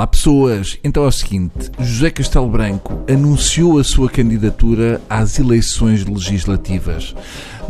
Olá pessoas, então é o seguinte: José Castelo Branco anunciou a sua candidatura às eleições legislativas.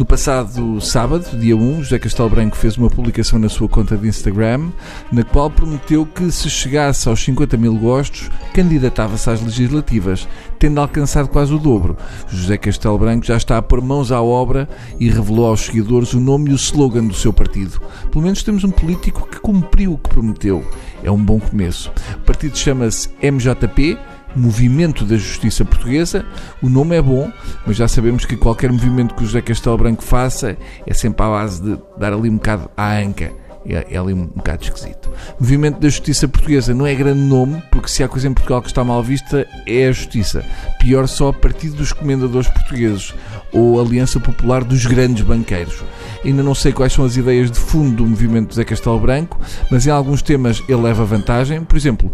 No passado sábado, dia 1, José Castelo Branco fez uma publicação na sua conta de Instagram, na qual prometeu que, se chegasse aos 50 mil gostos, candidatava-se às legislativas, tendo alcançado quase o dobro. José Castelo Branco já está a pôr mãos à obra e revelou aos seguidores o nome e o slogan do seu partido. Pelo menos temos um político que cumpriu o que prometeu. É um bom começo. O partido chama-se MJP Movimento da Justiça Portuguesa. O nome é bom, mas já sabemos que qualquer movimento que o José Castelo Branco faça é sempre à base de dar ali um bocado à anca. É, é, ali um, bocado esquisito. Movimento da Justiça Portuguesa não é grande nome, porque se há coisa em Portugal que está mal vista é a justiça. Pior só a Partido dos Comendadores Portugueses ou Aliança Popular dos Grandes Banqueiros. Ainda não sei quais são as ideias de fundo do movimento José Castelo Branco, mas em alguns temas ele leva vantagem. Por exemplo,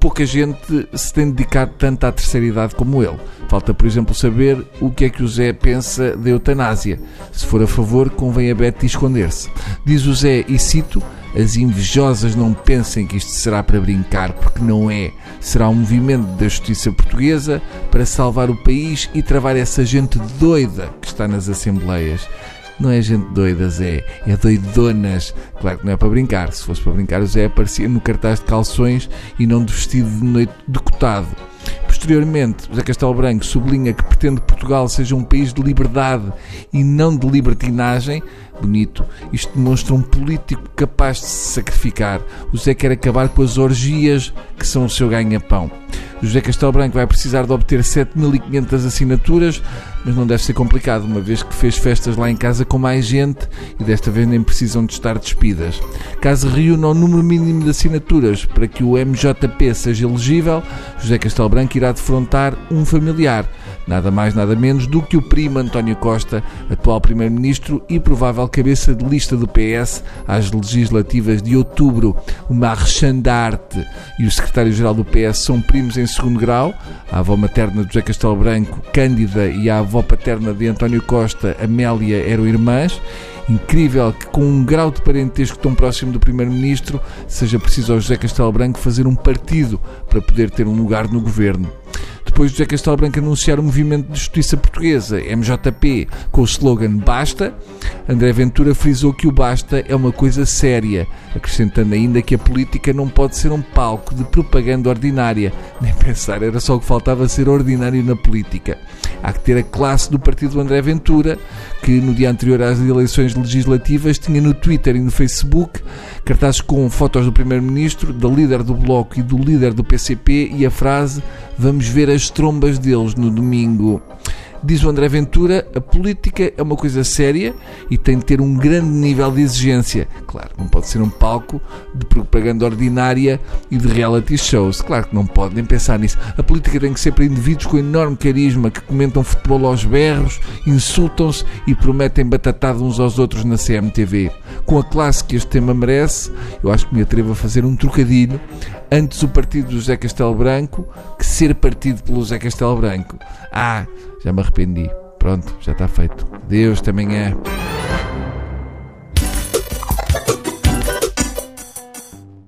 pouca gente se tem dedicado tanto à terceira idade como ele. Falta, por exemplo, saber o que é que o Zé pensa da eutanásia. Se for a favor, convém a Betty esconder-se. Diz o Zé, e cito, as invejosas não pensem que isto será para brincar, porque não é. Será um movimento da justiça portuguesa para salvar o país e travar essa gente doida que está nas assembleias. Não é gente doida, Zé. É doidonas. Claro que não é para brincar. Se fosse para brincar, o Zé aparecia no cartaz de calções e não de vestido de noite decotado. Posteriormente, José Castelo Branco sublinha que pretende que Portugal seja um país de liberdade e não de libertinagem. Bonito. Isto demonstra um político capaz de se sacrificar. O Zé quer acabar com as orgias que são o seu ganha-pão. José Castelo Branco vai precisar de obter 7.500 assinaturas, mas não deve ser complicado, uma vez que fez festas lá em casa com mais gente e desta vez nem precisam de estar despidas. Caso reúna o número mínimo de assinaturas para que o MJP seja elegível, José Castelo Branco irá defrontar um familiar, nada mais nada menos do que o primo António Costa, atual Primeiro-Ministro e provável cabeça de lista do PS às legislativas de outubro. O Marchand e o secretário-geral do PS são primos em segundo grau, a avó materna de José Castelo Branco, Cândida, e a avó paterna de António Costa, Amélia, eram irmãs. Incrível que, com um grau de parentesco tão próximo do Primeiro-Ministro, seja preciso ao José Castelo Branco fazer um partido para poder ter um lugar no governo. Depois de José Castelo Branco anunciar o Movimento de Justiça Portuguesa, MJP, com o slogan Basta, André Ventura frisou que o basta é uma coisa séria, acrescentando ainda que a política não pode ser um palco de propaganda ordinária. Nem pensar, era só o que faltava ser ordinário na política. Há que ter a classe do partido do André Ventura, que no dia anterior às eleições legislativas tinha no Twitter e no Facebook cartazes com fotos do Primeiro-Ministro, da líder do Bloco e do líder do PCP e a frase Vamos ver as trombas deles no domingo. Diz o André Ventura, a política é uma coisa séria e tem de ter um grande nível de exigência. Claro, não pode ser um palco de propaganda ordinária e de reality shows. Claro que não pode nem pensar nisso. A política tem que ser para indivíduos com enorme carisma que comentam futebol aos berros, insultam-se e prometem batatada uns aos outros na CMTV. Com a classe que este tema merece, eu acho que me atrevo a fazer um trocadilho. Antes o partido do José Castelo Branco que ser partido pelo José Castelo Branco. Ah, já me arrependi. Pronto, já está feito. Deus também é.